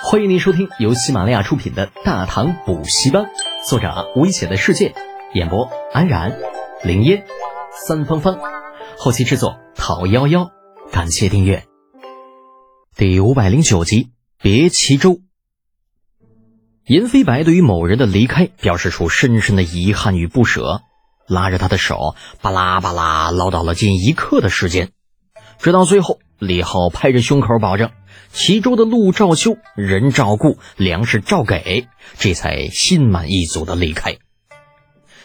欢迎您收听由喜马拉雅出品的《大唐补习班》，作者危险的世界，演播安然、林烟、三芳芳，后期制作陶幺幺。感谢订阅。第五百零九集，别齐州。银飞白对于某人的离开表示出深深的遗憾与不舍，拉着他的手，巴拉巴拉唠叨了近一刻的时间，直到最后，李浩拍着胸口保证。齐州的路照修，人照顾，粮食照给，这才心满意足的离开。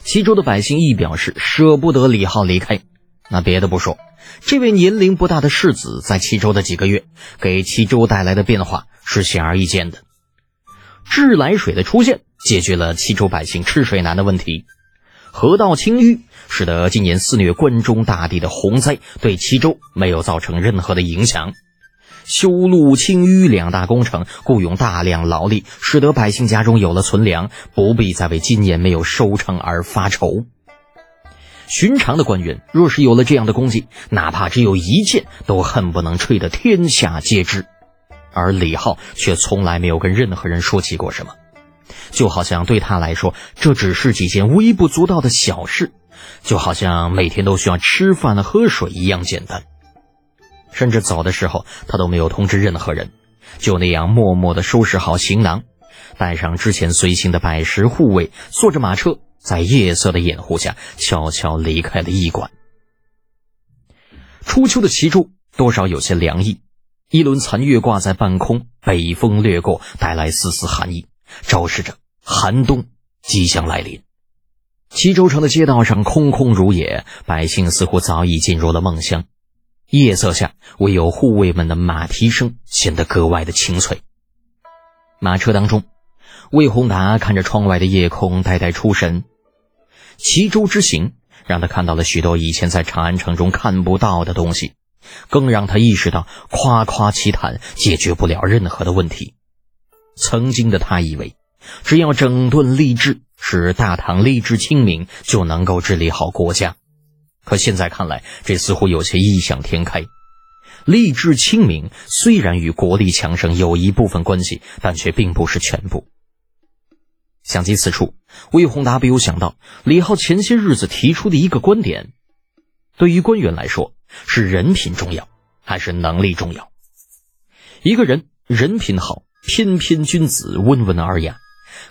齐州的百姓亦表示舍不得李浩离开。那别的不说，这位年龄不大的世子在齐州的几个月，给齐州带来的变化是显而易见的。自来水的出现，解决了齐州百姓吃水难的问题。河道清淤，使得今年肆虐关中大地的洪灾对齐州没有造成任何的影响。修路清淤两大工程，雇佣大量劳力，使得百姓家中有了存粮，不必再为今年没有收成而发愁。寻常的官员若是有了这样的功绩，哪怕只有一件，都恨不能吹得天下皆知。而李浩却从来没有跟任何人说起过什么，就好像对他来说，这只是几件微不足道的小事，就好像每天都需要吃饭喝水一样简单。甚至走的时候，他都没有通知任何人，就那样默默地收拾好行囊，带上之前随行的百十护卫，坐着马车，在夜色的掩护下，悄悄离开了驿馆。初秋的齐州多少有些凉意，一轮残月挂在半空，北风掠过，带来丝丝寒意，昭示着寒冬即将来临。齐州城的街道上空空如也，百姓似乎早已进入了梦乡。夜色下，唯有护卫们的马蹄声显得格外的清脆。马车当中，魏宏达看着窗外的夜空，呆呆出神。齐州之行让他看到了许多以前在长安城中看不到的东西，更让他意识到夸夸其谈解决不了任何的问题。曾经的他以为，只要整顿吏治，使大唐吏治清明，就能够治理好国家。可现在看来，这似乎有些异想天开。吏治清明虽然与国力强盛有一部分关系，但却并不是全部。想及此处，魏宏达不由想到李浩前些日子提出的一个观点：对于官员来说，是人品重要还是能力重要？一个人人品好，翩翩君子，温文尔雅，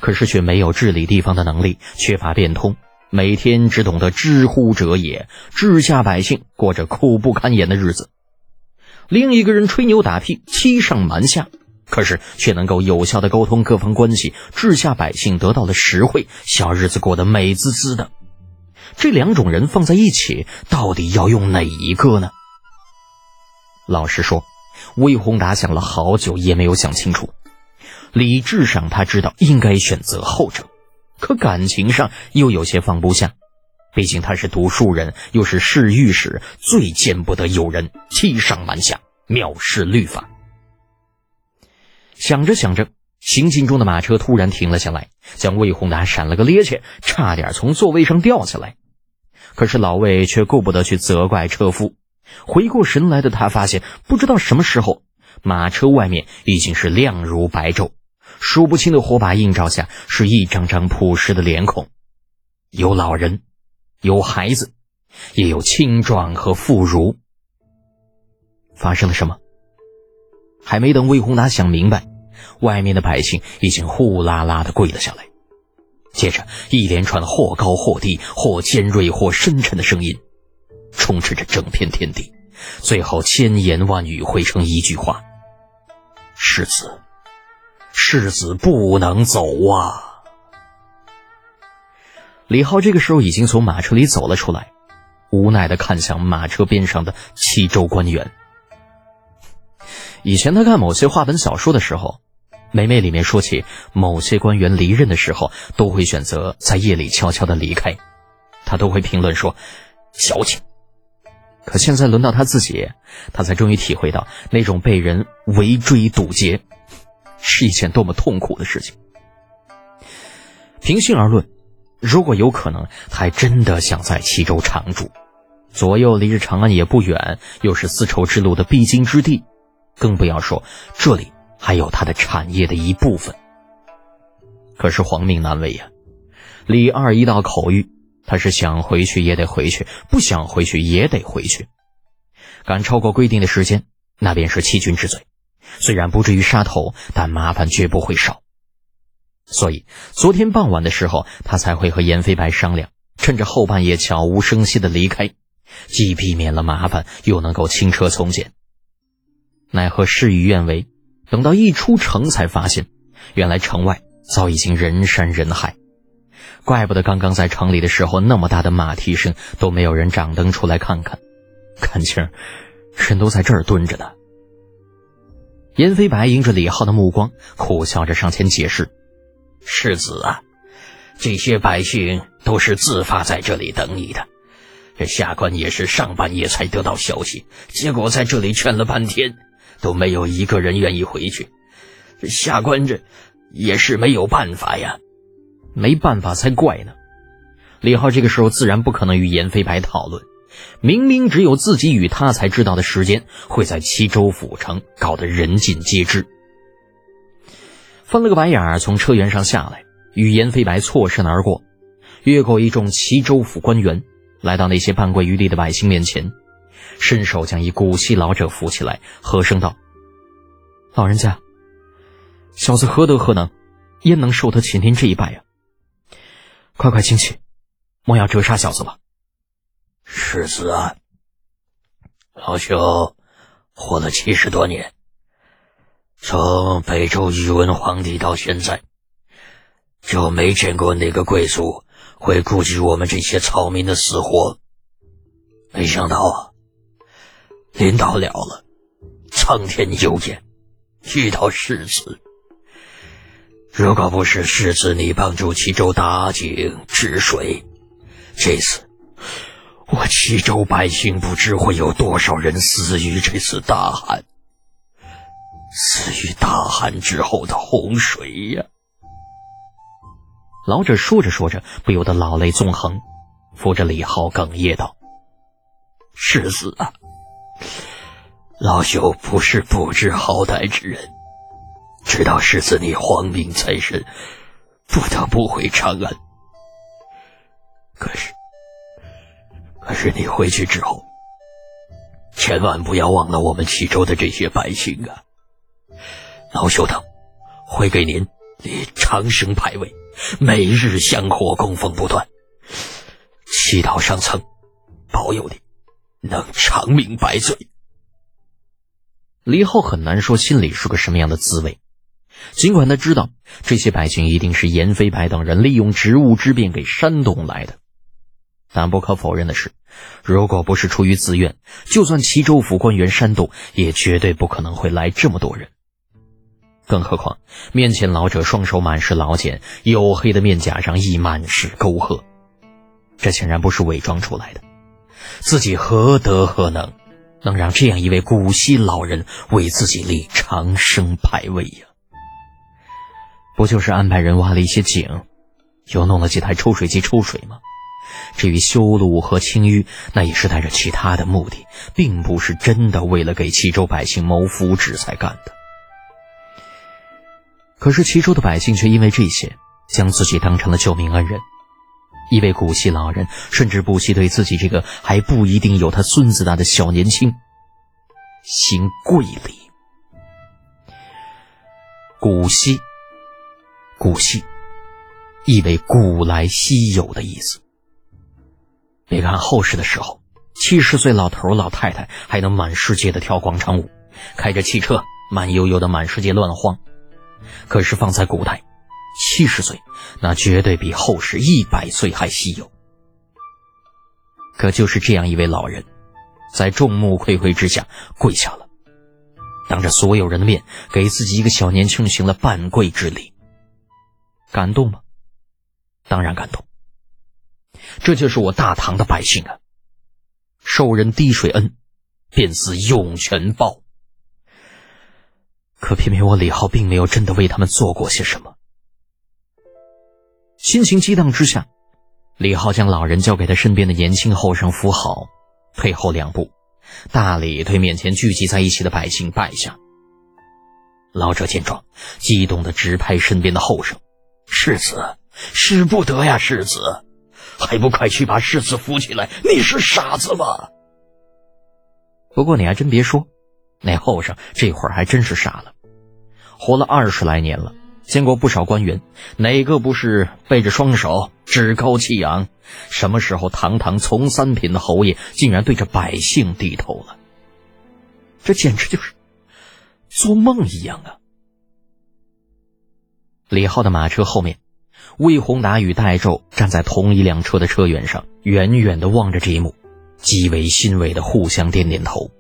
可是却没有治理地方的能力，缺乏变通。每天只懂得知乎者也，治下百姓过着苦不堪言的日子。另一个人吹牛打屁，欺上瞒下，可是却能够有效的沟通各方关系，治下百姓得到了实惠，小日子过得美滋滋的。这两种人放在一起，到底要用哪一个呢？老实说，魏宏达想了好久，也没有想清楚。理智上，他知道应该选择后者。可感情上又有些放不下，毕竟他是读书人，又是侍御史，最见不得有人欺上瞒下、藐视律法。想着想着，行进中的马车突然停了下来，将魏宏达闪了个趔趄，差点从座位上掉下来。可是老魏却顾不得去责怪车夫，回过神来的他发现，不知道什么时候，马车外面已经是亮如白昼。数不清的火把映照下，是一张张朴实的脸孔，有老人，有孩子，也有青壮和妇孺。发生了什么？还没等魏宏达想明白，外面的百姓已经呼啦啦的跪了下来。接着，一连串或高或低、或尖锐或深沉的声音，充斥着整片天地，最后千言万语汇成一句话：“世子。”世子不能走啊！李浩这个时候已经从马车里走了出来，无奈的看向马车边上的七州官员。以前他看某些话本小说的时候，每每里面说起某些官员离任的时候，都会选择在夜里悄悄的离开，他都会评论说矫情。可现在轮到他自己，他才终于体会到那种被人围追堵截。是一件多么痛苦的事情。平心而论，如果有可能，他还真的想在齐州常住。左右离着长安也不远，又是丝绸之路的必经之地，更不要说这里还有他的产业的一部分。可是皇命难违呀，李二一道口谕，他是想回去也得回去，不想回去也得回去。赶超过规定的时间，那便是欺君之罪。虽然不至于杀头，但麻烦绝不会少。所以昨天傍晚的时候，他才会和严飞白商量，趁着后半夜悄无声息的离开，既避免了麻烦，又能够轻车从简。奈何事与愿违，等到一出城，才发现原来城外早已经人山人海。怪不得刚刚在城里的时候，那么大的马蹄声都没有人掌灯出来看看，看清人都在这儿蹲着呢。严飞白迎着李浩的目光，苦笑着上前解释：“世子啊，这些百姓都是自发在这里等你的。这下官也是上半夜才得到消息，结果在这里劝了半天，都没有一个人愿意回去。这下官这也是没有办法呀，没办法才怪呢。”李浩这个时候自然不可能与严飞白讨论。明明只有自己与他才知道的时间，会在齐州府城搞得人尽皆知。翻了个白眼儿，从车辕上下来，与严飞白错身而过，越过一众齐州府官员，来到那些半跪于地的百姓面前，伸手将一古稀老者扶起来，和声道：“老人家，小子何德何能，焉能受得起您这一拜呀？快快请起，莫要折杀小子了。”世子啊，老朽活了七十多年，从北周宇文皇帝到现在，就没见过哪个贵族会顾及我们这些草民的死活。没想到啊，临到了了，苍天有眼，遇到世子。如果不是世子你帮助齐州打井治水，这次。我齐州百姓不知会有多少人死于这次大旱，死于大旱之后的洪水呀！老者说着说着，不由得老泪纵横，扶着李浩哽咽道：“世子啊，老朽不是不知好歹之人，知道世子你皇命在身，不得不回长安。可是……”可是你回去之后，千万不要忘了我们齐州的这些百姓啊！老朽等会给您立长生牌位，每日香火供奉不断，祈祷上苍保佑你能长命百岁。李浩很难说心里是个什么样的滋味，尽管他知道这些百姓一定是严飞白等人利用职务之便给煽动来的。但不可否认的是，如果不是出于自愿，就算齐州府官员煽动，也绝对不可能会来这么多人。更何况，面前老者双手满是老茧，黝黑的面颊上亦满是沟壑，这显然不是伪装出来的。自己何德何能，能让这样一位古稀老人为自己立长生牌位呀？不就是安排人挖了一些井，又弄了几台抽水机抽水吗？至于修路和清淤，那也是带着其他的目的，并不是真的为了给齐州百姓谋福祉才干的。可是齐州的百姓却因为这些，将自己当成了救命恩人。一位古稀老人甚至不惜对自己这个还不一定有他孙子大的小年轻行跪礼。古稀，古稀，意为古来稀有的意思。别看后世的时候，七十岁老头老太太还能满世界的跳广场舞，开着汽车慢悠悠的满世界乱晃。可是放在古代，七十岁那绝对比后世一百岁还稀有。可就是这样一位老人，在众目睽睽之下跪下了，当着所有人的面给自己一个小年轻行了半跪之礼，感动吗？当然感动。这就是我大唐的百姓啊！受人滴水恩，便似涌泉报。可偏偏我李浩并没有真的为他们做过些什么。心情激荡之下，李浩将老人交给他身边的年轻后生扶好，退后两步，大礼对面前聚集在一起的百姓拜下。老者见状，激动的直拍身边的后生：“世子，使不得呀！世子，还不快去把世子扶起来！你是傻子吗？”不过你还真别说，那后生这会儿还真是傻了。活了二十来年了，见过不少官员，哪个不是背着双手，趾高气扬？什么时候堂堂从三品的侯爷，竟然对着百姓低头了？这简直就是做梦一样啊！李浩的马车后面，魏宏达与戴胄站在同一辆车的车辕上，远远的望着这一幕。极为欣慰的互相点点头。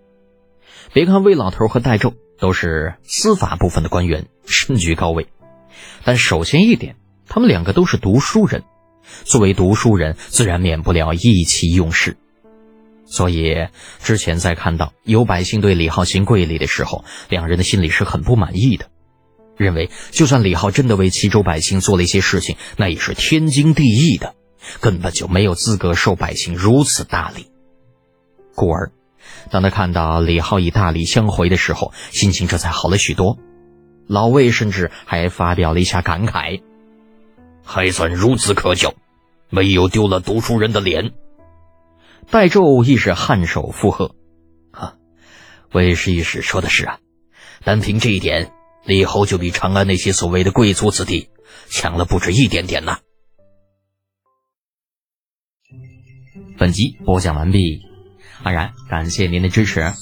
别看魏老头和戴胄都是司法部分的官员，身居高位，但首先一点，他们两个都是读书人。作为读书人，自然免不了意气用事。所以之前在看到有百姓对李浩行跪礼的时候，两人的心里是很不满意的，认为就算李浩真的为齐州百姓做了一些事情，那也是天经地义的，根本就没有资格受百姓如此大礼。故而，当他看到李浩以大礼相回的时候，心情这才好了许多。老魏甚至还发表了一下感慨：“还算孺子可教，没有丢了读书人的脸。”戴胄亦是颔首附和：“哈，魏师御史说的是啊，单凭这一点，李侯就比长安那些所谓的贵族子弟强了不止一点点呢。”本集播讲完毕。安然，感谢您的支持。